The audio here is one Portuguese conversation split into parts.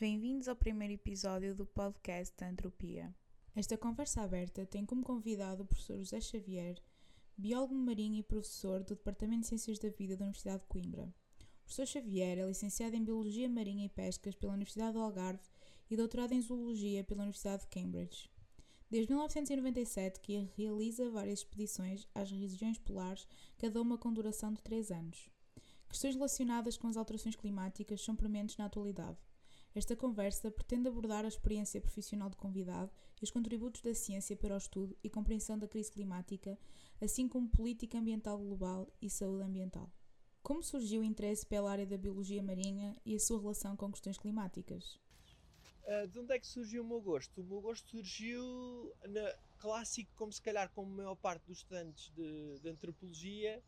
Bem-vindos ao primeiro episódio do podcast Antropia. Esta conversa aberta tem como convidado o professor José Xavier, biólogo marinho e professor do Departamento de Ciências da Vida da Universidade de Coimbra. O professor Xavier é licenciado em Biologia Marinha e Pescas pela Universidade do Algarve e doutorado em Zoologia pela Universidade de Cambridge. Desde 1997 que realiza várias expedições às regiões polares, cada uma com duração de 3 anos. Questões relacionadas com as alterações climáticas são prementes na atualidade. Esta conversa pretende abordar a experiência profissional do convidado e os contributos da ciência para o estudo e compreensão da crise climática, assim como política ambiental global e saúde ambiental. Como surgiu o interesse pela área da biologia marinha e a sua relação com questões climáticas? Uh, de onde é que surgiu o meu gosto? O meu gosto surgiu na clássico, como se calhar como a maior parte dos estudantes de, de antropologia,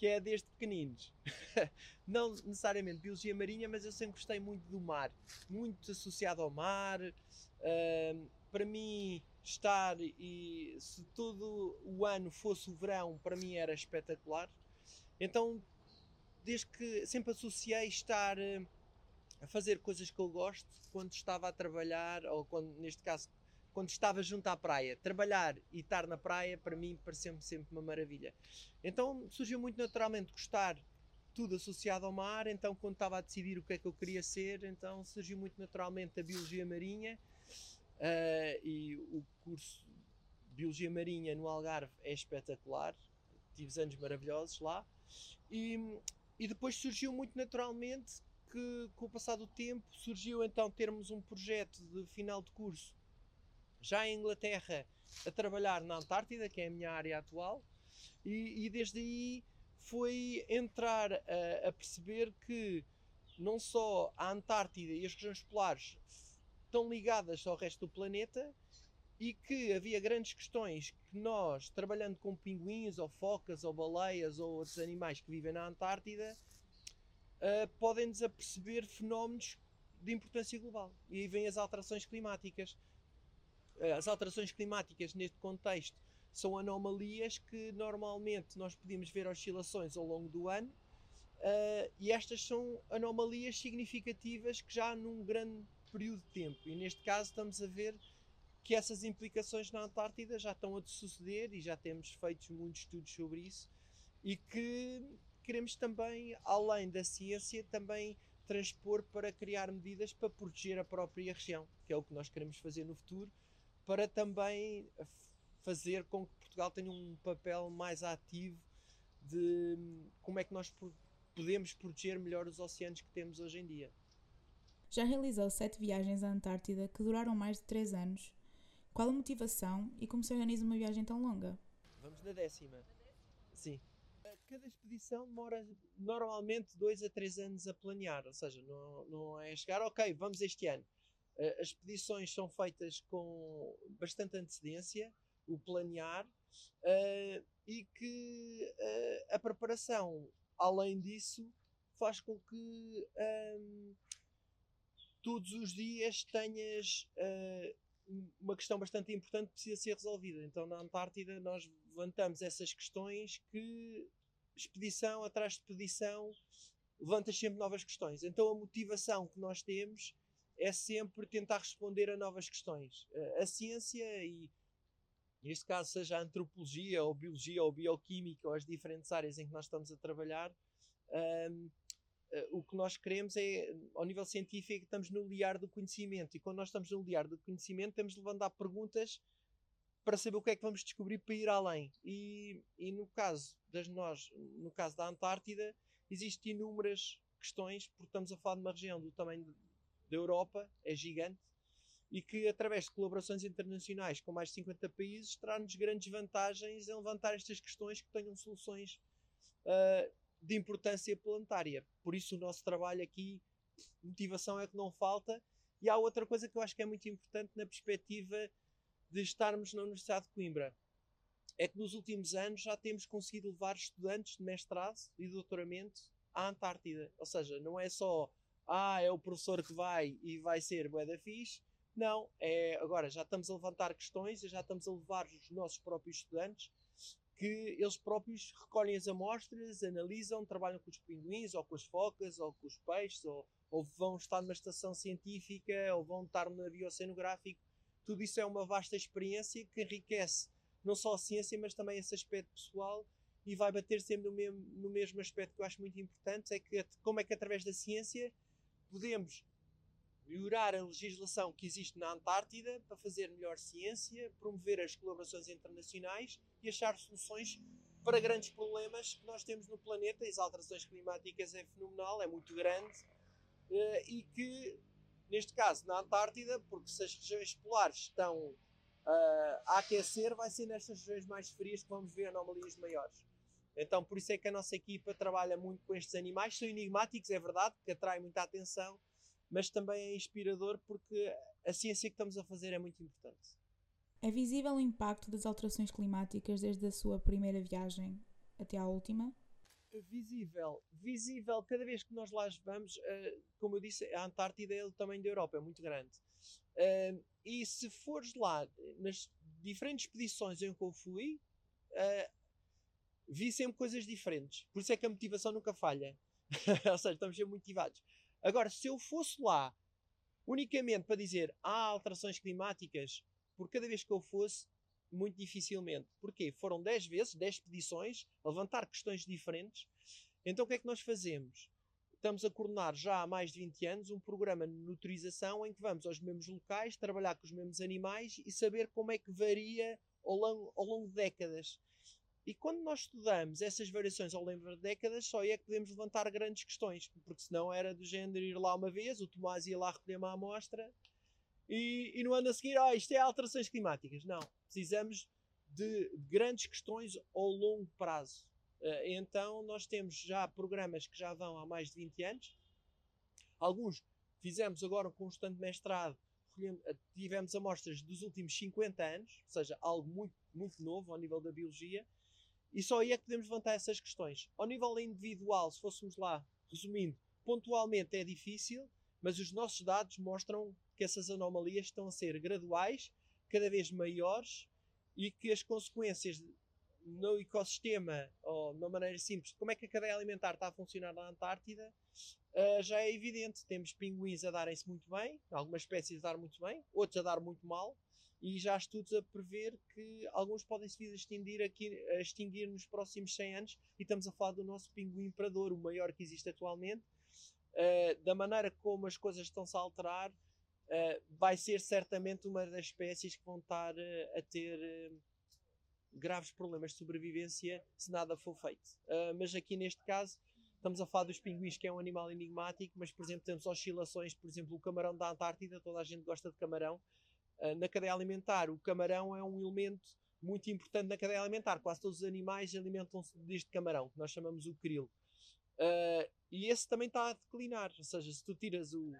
que é desde pequeninos. Não necessariamente biologia marinha, mas eu sempre gostei muito do mar, muito associado ao mar. Uh, para mim, estar e se todo o ano fosse o verão, para mim era espetacular. Então, desde que sempre associei estar uh, a fazer coisas que eu gosto quando estava a trabalhar, ou quando, neste caso, quando estava junto à praia. Trabalhar e estar na praia, para mim, pareceu-me sempre uma maravilha. Então surgiu muito naturalmente gostar tudo associado ao mar. Então, quando estava a decidir o que é que eu queria ser, então surgiu muito naturalmente a Biologia Marinha uh, e o curso Biologia Marinha no Algarve é espetacular. Tive anos maravilhosos lá. E, e depois surgiu muito naturalmente que, com o passar do tempo, surgiu então termos um projeto de final de curso já em Inglaterra a trabalhar na Antártida, que é a minha área atual, e, e desde aí foi entrar a, a, perceber que não só a Antártida e as regiões polares estão ligadas ao resto do planeta e que havia grandes questões que nós, trabalhando com pinguins ou focas ou baleias ou outros animais que vivem na Antártida, uh, podem-nos aperceber fenómenos de importância global. E aí vêm as alterações climáticas. Uh, as alterações climáticas, neste contexto, são anomalias que normalmente nós podemos ver oscilações ao longo do ano, uh, e estas são anomalias significativas que já num grande período de tempo. E neste caso estamos a ver que essas implicações na Antártida já estão a suceder e já temos feito muitos estudos sobre isso e que queremos também, além da ciência, também transpor para criar medidas para proteger a própria região, que é o que nós queremos fazer no futuro, para também fazer com que Portugal tenha um papel mais ativo de como é que nós podemos proteger melhor os oceanos que temos hoje em dia. Já realizou sete viagens à Antártida que duraram mais de três anos. Qual a motivação e como se organiza uma viagem tão longa? Vamos na décima. Sim cada expedição demora normalmente dois a três anos a planear, ou seja, não, não é chegar, ok, vamos este ano. Uh, as expedições são feitas com bastante antecedência, o planear, uh, e que uh, a preparação, além disso, faz com que um, todos os dias tenhas uma questão bastante importante que precisa ser resolvida. Então, na Antártida, nós levantamos essas questões que expedição atrás de expedição, levanta sempre novas questões. Então a motivação que nós temos é sempre tentar responder a novas questões. A ciência e neste caso seja a antropologia ou biologia ou bioquímica ou as diferentes áreas em que nós estamos a trabalhar, um, eh, o que nós queremos é, ao nível científico, estamos no liar do conhecimento. E quando nós estamos no liar do conhecimento, temos de levantar perguntas para saber o que é que vamos descobrir para ir além. E, e no caso das nós, no caso da Antártida, existem inúmeras questões, porque estamos a falar de uma região do tamanho da Europa, é gigante, e que através de colaborações internacionais com mais de 50 países terá-nos grandes vantagens em levantar estas questões que tenham soluções uh, de importância planetária. Por isso o nosso trabalho aqui, motivação é que não falta. E há outra coisa que eu acho que é muito importante na perspectiva de estarmos na Universidade de Coimbra é que nos últimos anos já temos conseguido levar estudantes de mestrado e doutoramento à Antártida. Ou seja, não é só, ah, é o professor que vai e vai ser bué da fixe. Não, é, agora já estamos a levantar questões e já estamos a levar os nossos próprios estudantes que eles próprios recolhem as amostras, analisam, trabalham com os pinguins, ou com as focas, ou com os peixes, ou, ou vão estar numa estação científica, ou vão estar no navio oceanográfico. Tudo isso é uma vasta experiência que enriquece não só a ciência, mas também esse aspecto pessoal e vai bater sempre no mesmo, no mesmo aspecto que eu acho muito importante, é que como é que através da ciência podemos melhorar a legislação que existe na Antártida para fazer melhor ciência, promover as colaborações internacionais e achar soluções para grandes problemas que nós temos no planeta. As alterações climáticas é fenomenal, é muito grande eh, e que, neste caso, na Antártida, porque se as regiões polares estão uh, a aquecer, vai ser nestas regiões mais frias que vamos ver anomalias maiores. Então, por isso é que a nossa equipa trabalha muito com estes animais. São enigmáticos, é verdade, que atraem muita atenção, mas também é inspirador porque a ciência que estamos a fazer é muito importante. É visível o impacto das alterações climáticas desde a sua primeira viagem até à última? Visível, visível. Cada vez que nós lá vamos, uh, como eu disse, a Antártida é o tamanho da Europa, é muito grande. Uh, e se fores lá, nas diferentes expedições em que eu fui, uh, vi sempre coisas diferentes. Por isso é que a motivação nunca falha. Ou seja, estamos sempre motivados. Agora, se eu fosse lá unicamente para dizer há alterações climáticas, por cada vez que eu fosse, muito dificilmente. Porquê? Foram 10 vezes, 10 expedições, levantar questões diferentes. Então o que é que nós fazemos? Estamos a coordenar já há mais de 20 anos um programa de nutrização em que vamos aos mesmos locais, trabalhar com os mesmos animais e saber como é que varia ao longo, ao longo de décadas. E quando nós estudamos essas variações ao longo de décadas, só é que podemos levantar grandes questões, porque senão era do género ir lá uma vez, o Tomás ia lá recolher uma amostra e, e no ano a seguir, ah, isto é alterações climáticas. Não, precisamos de grandes questões ao longo prazo. Uh, então, nós temos já programas que já vão há mais de 20 anos. Alguns fizemos agora um constante mestrado, eh, tivemos amostras dos últimos 50 anos, ou seja, algo muito, muito novo ao nível da biologia. E só aí é que podemos levantar essas questões. Ao nível individual, se fôssemos lá, resumindo, pontualmente é difícil, mas os nossos dados mostram que essas anomalias estão a ser graduais, cada vez maiores e que as consequências no ecossistema, ou de uma maneira simples, como é que a cadeia alimentar está a funcionar na Antártida, uh, já é evidente. Temos pinguins a darem-se muito bem, algumas espécies a dar muito bem, outros a dar muito mal, e já há estudos a prever que alguns podem se vir a extinguir, aqui, a extinguir nos próximos 100 anos, e estamos a falar do nosso pinguim imperador, o maior que existe atualmente. Uh, da maneira como as coisas estão-se a alterar, uh, vai ser certamente uma das espécies que vão estar uh, a ter graves problemas de sobrevivência se nada for feito. mas aqui neste caso, estamos a falar dos pinguins, que é um animal enigmático, mas por exemplo, temos oscilações, por exemplo, o camarão da Antártida, toda a gente gosta de camarão na cadeia alimentar, o camarão é um elemento muito importante na cadeia alimentar. Quase todos os animais alimentam-se deste camarão, que nós chamamos o krill. Uh, e esse também está a declinar. Ou seja, se tu tiras o,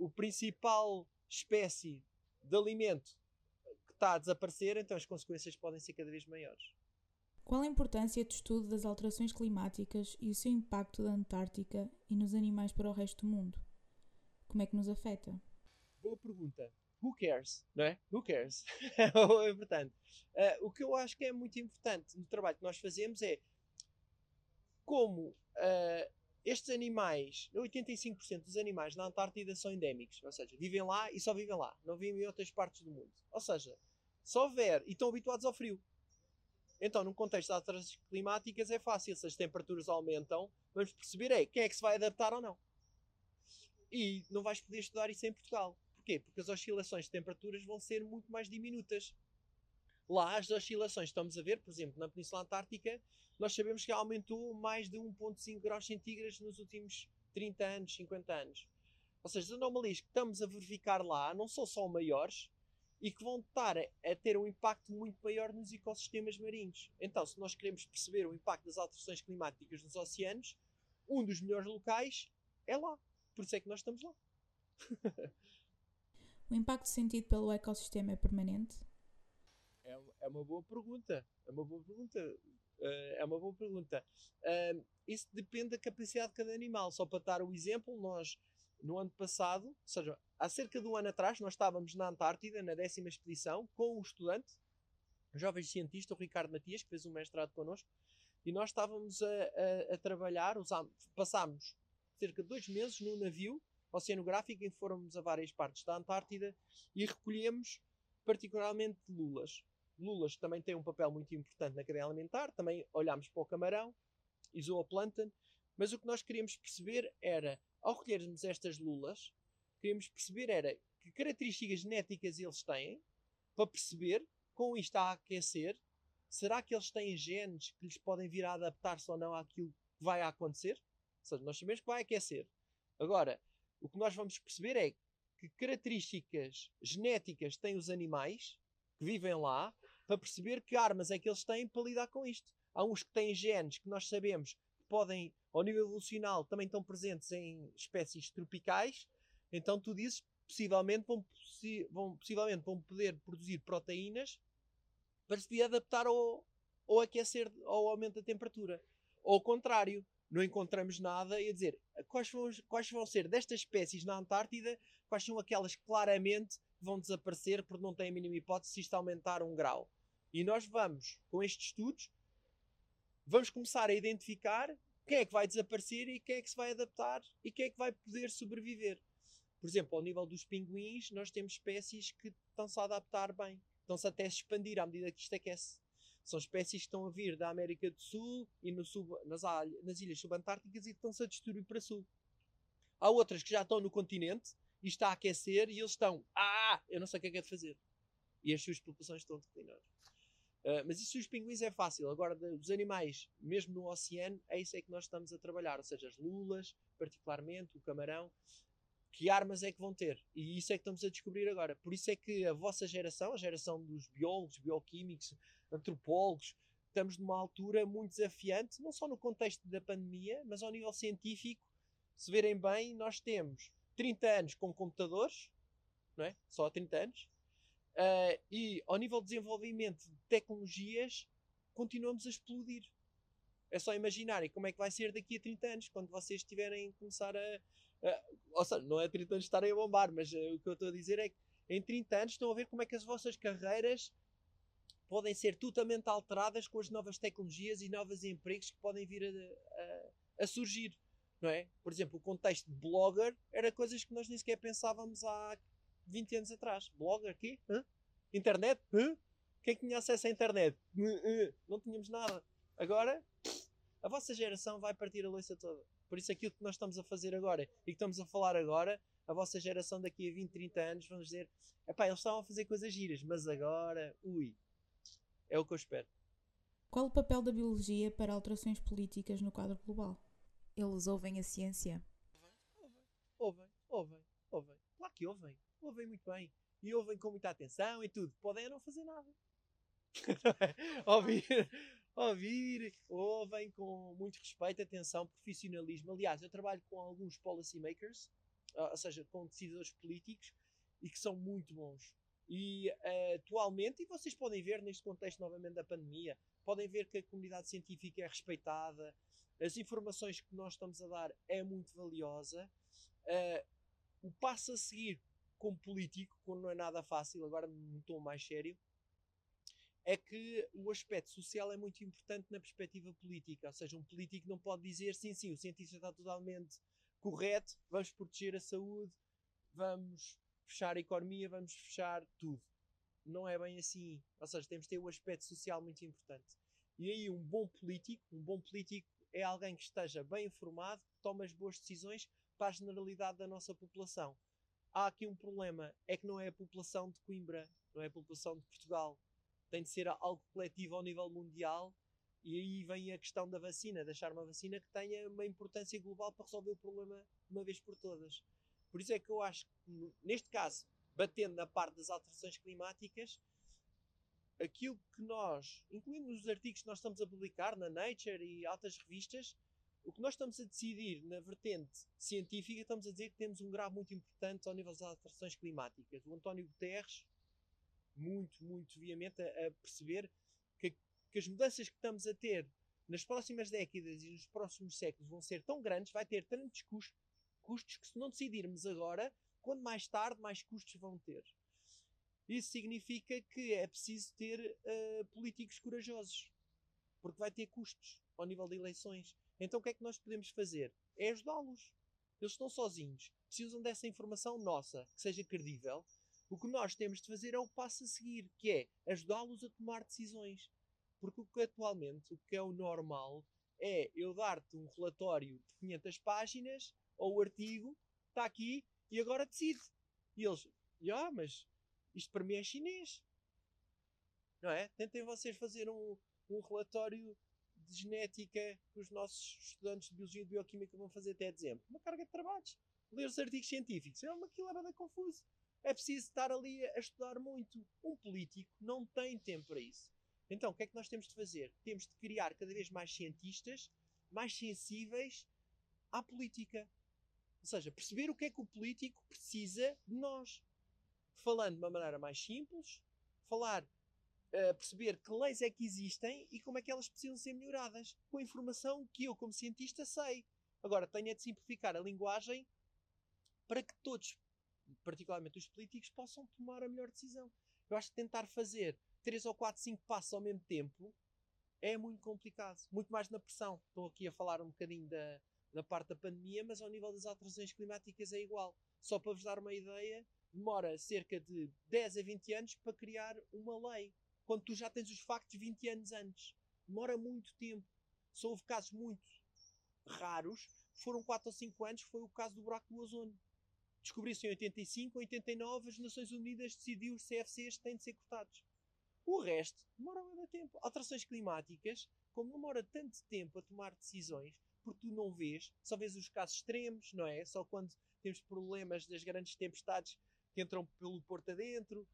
o principal espécie de alimento que está a desaparecer, então as consequências podem ser cada vez maiores. Qual a importância do estudo das alterações climáticas e o seu impacto da Antártica e nos animais para o resto do mundo? Como é que nos afeta? Boa pergunta who cares, não é? Who cares? é importante. Uh, o que eu acho que é muito importante no trabalho que nós fazemos é como uh, estes animais, 85% dos animais na Antártida são endémicos, ou seja, vivem lá e só vivem lá, não vivem em outras partes do mundo. Ou seja, se houver e estão habituados ao frio. Então, num contexto de alterações climáticas, é fácil. Se as temperaturas aumentam, vamos perceber é quem é que se vai adaptar ou não. E não vais poder estudar isso em Portugal. Porquê? Porque as oscilações de temperaturas vão ser muito mais diminutas. Lá, as oscilações, estamos a ver, por exemplo, na Península Antártica, nós sabemos que aumentou mais de 1,5 graus centígrados nos últimos 30 anos, 50 anos. Ou seja, as anomalias que estamos a verificar lá não são só maiores e que vão estar a ter um impacto muito maior nos ecossistemas marinhos. Então, se nós queremos perceber o impacto das alterações climáticas nos oceanos, um dos melhores locais é lá. Por isso é que nós estamos lá. O impacto sentido pelo ecossistema é permanente? É, é uma boa pergunta. É uma boa pergunta. Uh, é uma boa pergunta. Isso depende da capacidade de cada animal. Só para dar o exemplo, nós no ano passado, ou seja, há cerca de um ano atrás, nós estávamos na Antártida, na décima expedição, com um estudante, um jovem cientista, o Ricardo Matias, que fez um mestrado connosco, e nós estávamos a, a, a trabalhar, usámos, passámos cerca de dois meses no navio oceanográfica em que fomos a várias partes da Antártida e recolhemos particularmente lulas. Lulas também têm um papel muito importante na cadeia alimentar, também olhámos para o camarão zooplâncton, mas o que nós queríamos perceber era, ao recolhermos estas lulas, queríamos perceber era que características genéticas eles têm, para perceber, com isto a aquecer, será que eles têm genes que lhes podem vir a adaptar-se ou não àquilo que vai acontecer? Ou seja, nós sabemos que vai aquecer. Agora, o que nós vamos perceber é que características genéticas têm os animais que vivem lá para perceber que armas é que eles têm para lidar com isto. Há uns que têm genes que nós sabemos que podem, ao nível evolucional, também estão presentes em espécies tropicais. Então tu dizes, possivelmente vão, vão, possivelmente vão poder produzir proteínas para se adaptar ao, ao aquecer, ao aumento da temperatura. Ou ao contrário, não encontramos nada e a dizer quais vão, quais vão ser destas espécies na Antártida, quais são aquelas que claramente vão desaparecer porque não têm a mínima hipótese se isto aumentar um grau. E nós vamos, com estes estudos, vamos começar a identificar quem é que vai desaparecer e quem é que se vai adaptar e quem é que vai poder sobreviver. Por exemplo, ao nível dos pinguins, nós temos espécies que estão-se a adaptar bem, estão-se até a expandir à medida que isto aquece. São espécies que estão a vir da América do Sul e no sub, nas, nas ilhas subantárticas e estão-se a distribuir para sul. Há outras que já estão no continente e está a aquecer e eles estão, ah, eu não sei o que é que é de fazer. E as suas populações estão a declinar. Uh, mas isso dos pinguins é fácil. Agora, dos animais, mesmo no oceano, é isso é que nós estamos a trabalhar. Ou seja, as lulas, particularmente, o camarão. Que armas é que vão ter? E isso é que estamos a descobrir agora. Por isso é que a vossa geração, a geração dos biólogos, bioquímicos, antropólogos, estamos numa altura muito desafiante, não só no contexto da pandemia, mas ao nível científico. Se verem bem, nós temos 30 anos com computadores, não é? Só 30 anos. Uh, e ao nível de desenvolvimento de tecnologias, continuamos a explodir. É só imaginarem como é que vai ser daqui a 30 anos, quando vocês tiverem começar a. a ou seja, não é 30 anos estarem a bombar, mas uh, o que eu estou a dizer é que em 30 anos estão a ver como é que as vossas carreiras podem ser totalmente alteradas com as novas tecnologias e novos empregos que podem vir a, a, a, surgir, não é? Por exemplo, o contexto de blogger era coisas que nós nem sequer pensávamos há 20 anos atrás. Blogger aqui? Hã? Internet? Hã? Quem tinha acesso à internet? Não tínhamos nada. Agora, a vossa geração vai partir a louça toda. Por isso aquilo que nós estamos a fazer agora e que estamos a falar agora, a vossa geração daqui a 20, 30 anos vamos dizer, epá, eles estavam a fazer coisas giras, mas agora, ui, é o que eu espero. Qual o papel da biologia para alterações políticas no quadro global? Eles ouvem a ciência? Ouvem, ouvem, ouvem. Claro que ouvem. Ouvem muito bem. E ouvem com muita atenção e tudo. Podem não fazer nada. ouvir, ouvir, ouvem com muito respeito, atenção, profissionalismo. Aliás, eu trabalho com alguns policy makers, ou seja, com decisores políticos, e que são muito bons. E uh, atualmente, e vocês podem ver neste contexto novamente da pandemia, podem ver que a comunidade científica é respeitada, as informações que nós estamos a dar é muito valiosa. Uh, o passo a seguir como político, quando não é nada fácil, agora num tom mais sério, é que o aspecto social é muito importante na perspectiva política. Ou seja, um político não pode dizer sim, sim, o cientista está totalmente correto, vamos proteger a saúde, vamos fechar a economia, vamos fechar tudo. Não é bem assim. Ou seja, temos de ter o um aspecto social muito importante. E aí, um bom político, um bom político é alguém que esteja bem informado, que tome as boas decisões para a generalidade da nossa população. Há aqui um problema, é que não é a população de Coimbra, não é a população de Portugal. Tem de ser algo coletivo ao nível mundial e aí vem a questão da vacina, deixar uma vacina que tenha uma importância global para resolver o problema de uma vez por todas. Por isso é que eu acho que, neste caso, batendo na parte das alterações climáticas, aquilo que nós, incluindo os artigos que nós estamos a publicar na Nature e altas revistas, o que nós estamos a decidir na vertente científica, estamos a dizer que temos um grau muito importante ao nível das alterações climáticas. O António Guterres, muito, muito viamente, a, a perceber que, que as mudanças que estamos a ter nas próximas décadas e nos próximos séculos vão ser tão grandes, vai ter tantos custos custos que, se não decidirmos agora, quando mais tarde, mais custos vão ter. Isso significa que é preciso ter uh, políticos corajosos, porque vai ter custos ao nível de eleições. Então o que é que nós podemos fazer? É ajudá-los. Eles estão sozinhos. precisam dessa informação nossa, que seja credível. O que nós temos de fazer é o passo a seguir, que é ajudá-los a tomar decisões. Porque o que atualmente, o que é o normal, é eu dar-te um relatório de 500 páginas, ou o artigo, está aqui, e agora decide. E eles, ah, mas isto para mim é chinês. Não é? Tentem vocês fazer um, um relatório de genética que os nossos estudantes de Biologia e de Bioquímica vão fazer até dezembro. Uma carga de trabalhos. Ler os artigos científicos. É uma quilada confuso. É preciso estar ali a estudar muito. Um político não tem tempo para isso. Então, o que é que nós temos de fazer? Temos de criar cada vez mais cientistas mais sensíveis à política. Ou seja, perceber o que é que o político precisa de nós. Falando de uma maneira mais simples, falar, uh, perceber que leis é que existem e como é que elas precisam ser melhoradas, com a informação que eu, como cientista, sei. Agora, tenho é de simplificar a linguagem para que todos, particularmente os políticos, possam tomar a melhor decisão. Eu acho que tentar fazer 3 ou 4, 5 passos ao mesmo tempo é muito complicado. Muito mais na pressão. Estou aqui a falar um bocadinho da, da parte da pandemia, mas ao nível das alterações climáticas é igual. Só para vos dar uma ideia, demora cerca de 10 a 20 anos para criar uma lei. Quando tu já tens os factos 20 anos antes. Demora muito tempo. Só houve casos muito raros. Foram 4 ou 5 anos. Foi o caso do buraco do ozono. Descobriu-se em 85, em 89 as Nações Unidas decidiu os CFCs têm de ser cortados. O resto demora muito tempo. Alterações climáticas, como demora tanto tempo a tomar decisões, porque tu não vês, só vês os casos extremos, não é? Só quando temos problemas das grandes tempestades que entram pelo porto adentro,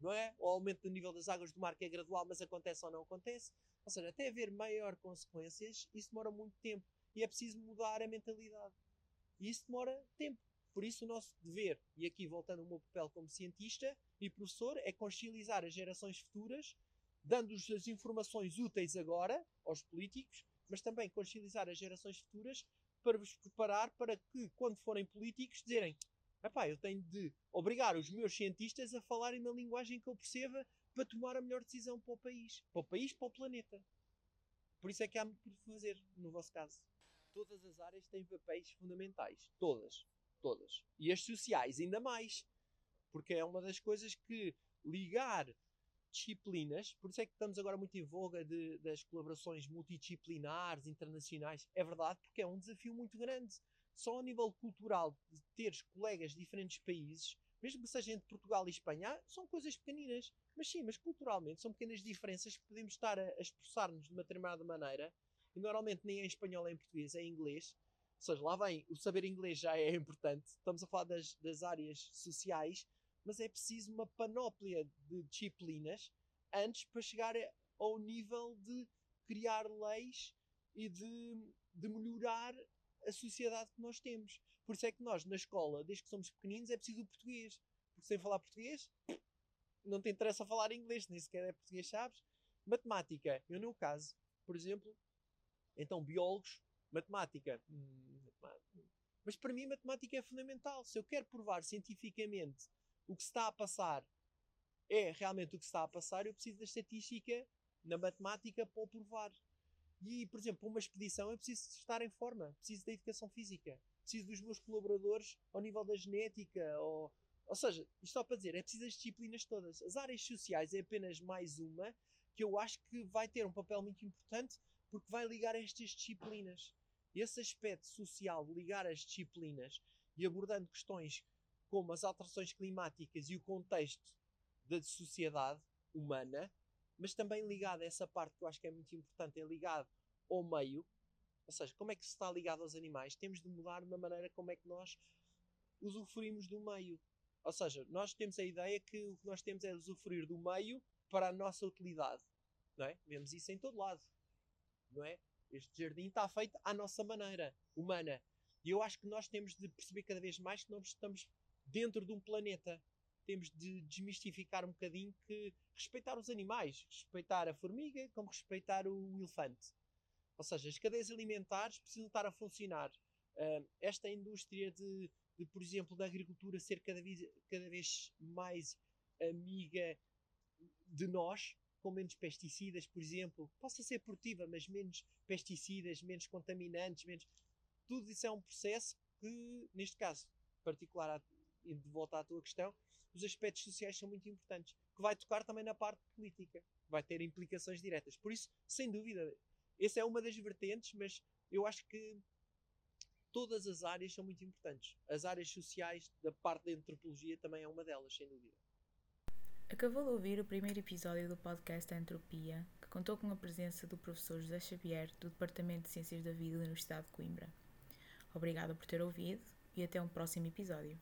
não é? O aumento do nível das águas do mar que é gradual, mas acontece ou não acontece. Ou seja, até haver maior consequências, isso demora muito tempo. E é preciso mudar a mentalidade. E isso demora tempo. Por isso, o nosso dever, e aqui voltando ao meu papel como cientista e professor, é consciencializar as gerações futuras, dando-lhes as informações úteis agora aos políticos, mas também consciencializar as gerações futuras para vos preparar para que, quando forem políticos, dizerem: Epá, eu tenho de obrigar os meus cientistas a falarem na linguagem que eu perceba para tomar a melhor decisão para o país, para o país, para o planeta. Por isso é que há muito por fazer, no vosso caso. Todas as áreas têm papéis fundamentais. Todas todas. E as sociais, ainda mais. Porque é uma das coisas que ligar disciplinas, por isso é que estamos agora muito em voga de, das colaborações multidisciplinares, internacionais. É verdade, porque é um desafio muito grande. Só a nível cultural, de teres colegas de diferentes países, mesmo que seja entre Portugal e Espanha, são coisas pequeninas. Mas sim, mas culturalmente são pequenas diferenças que podemos estar a, a expressar-nos de uma determinada maneira. E normalmente nem é em espanhol nem em português, é em inglês. Ou seja, lá vem, o saber inglês já é importante, estamos a falar das, das áreas sociais, mas é preciso uma panóplia de disciplinas antes para chegar ao nível de criar leis e de, de melhorar a sociedade que nós temos. Por isso é que nós, na escola, desde que somos pequeninos, é preciso o português. Porque sem falar português, não te interessa falar inglês, nem sequer é português, sabes? Matemática, eu no caso, por exemplo, então biólogos Matemática. Hum, mas para mim, matemática é fundamental. Se eu quero provar cientificamente o que se está a passar é realmente o que se está a passar, eu preciso da estatística na matemática para o provar. E, por exemplo, para uma expedição eu preciso estar em forma, preciso da educação física, preciso dos meus colaboradores ao nível da genética, ou, ou seja, isto só para dizer, é preciso as disciplinas todas. As áreas sociais é apenas mais uma que eu acho que vai ter um papel muito importante porque vai ligar estas disciplinas. Esse aspecto social, ligar as disciplinas e abordando questões como as alterações climáticas e o contexto da sociedade humana, mas também ligado a essa parte que eu acho que é muito importante, é ligado ao meio, ou seja, como é que se está ligado aos animais, temos de mudar na maneira como é que nós usufruímos do meio. Ou seja, nós temos a ideia que o que nós temos é usufruir do meio para a nossa utilidade. Não é? Vemos isso em todo lado não é? Este jardim está feito à nossa maneira, humana. E eu acho que nós temos de perceber cada vez mais que nós estamos dentro de um planeta. Temos de desmistificar um bocadinho que respeitar os animais, respeitar a formiga como respeitar o elefante. Ou seja, as cadeias alimentares precisam estar a funcionar. Esta indústria de, de, por exemplo, da agricultura ser cada vez, cada vez mais amiga de nós, com menos pesticidas, por exemplo, possa ser produtiva, mas menos pesticidas, menos contaminantes, menos. Tudo isso é um processo que, neste caso, particular, e de volta à tua questão, os aspectos sociais são muito importantes, que vai tocar também na parte política, vai ter implicações diretas. Por isso, sem dúvida, essa é uma das vertentes, mas eu acho que todas as áreas são muito importantes. As áreas sociais da parte da antropologia também é uma delas, sem dúvida. Acabou de ouvir o primeiro episódio do podcast Entropia, que contou com a presença do professor José Xavier, do Departamento de Ciências da Vida da Universidade de Coimbra. Obrigada por ter ouvido e até um próximo episódio.